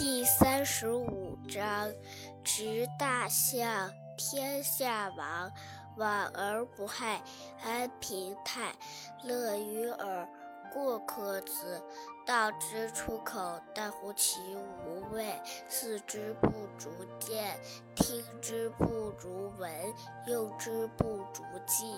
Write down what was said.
第三十五章：执大象，天下王，往而不害，安平泰，乐于耳。过客子，道之出口，但乎其无味；视之不足见，听之不足闻，用之不足记。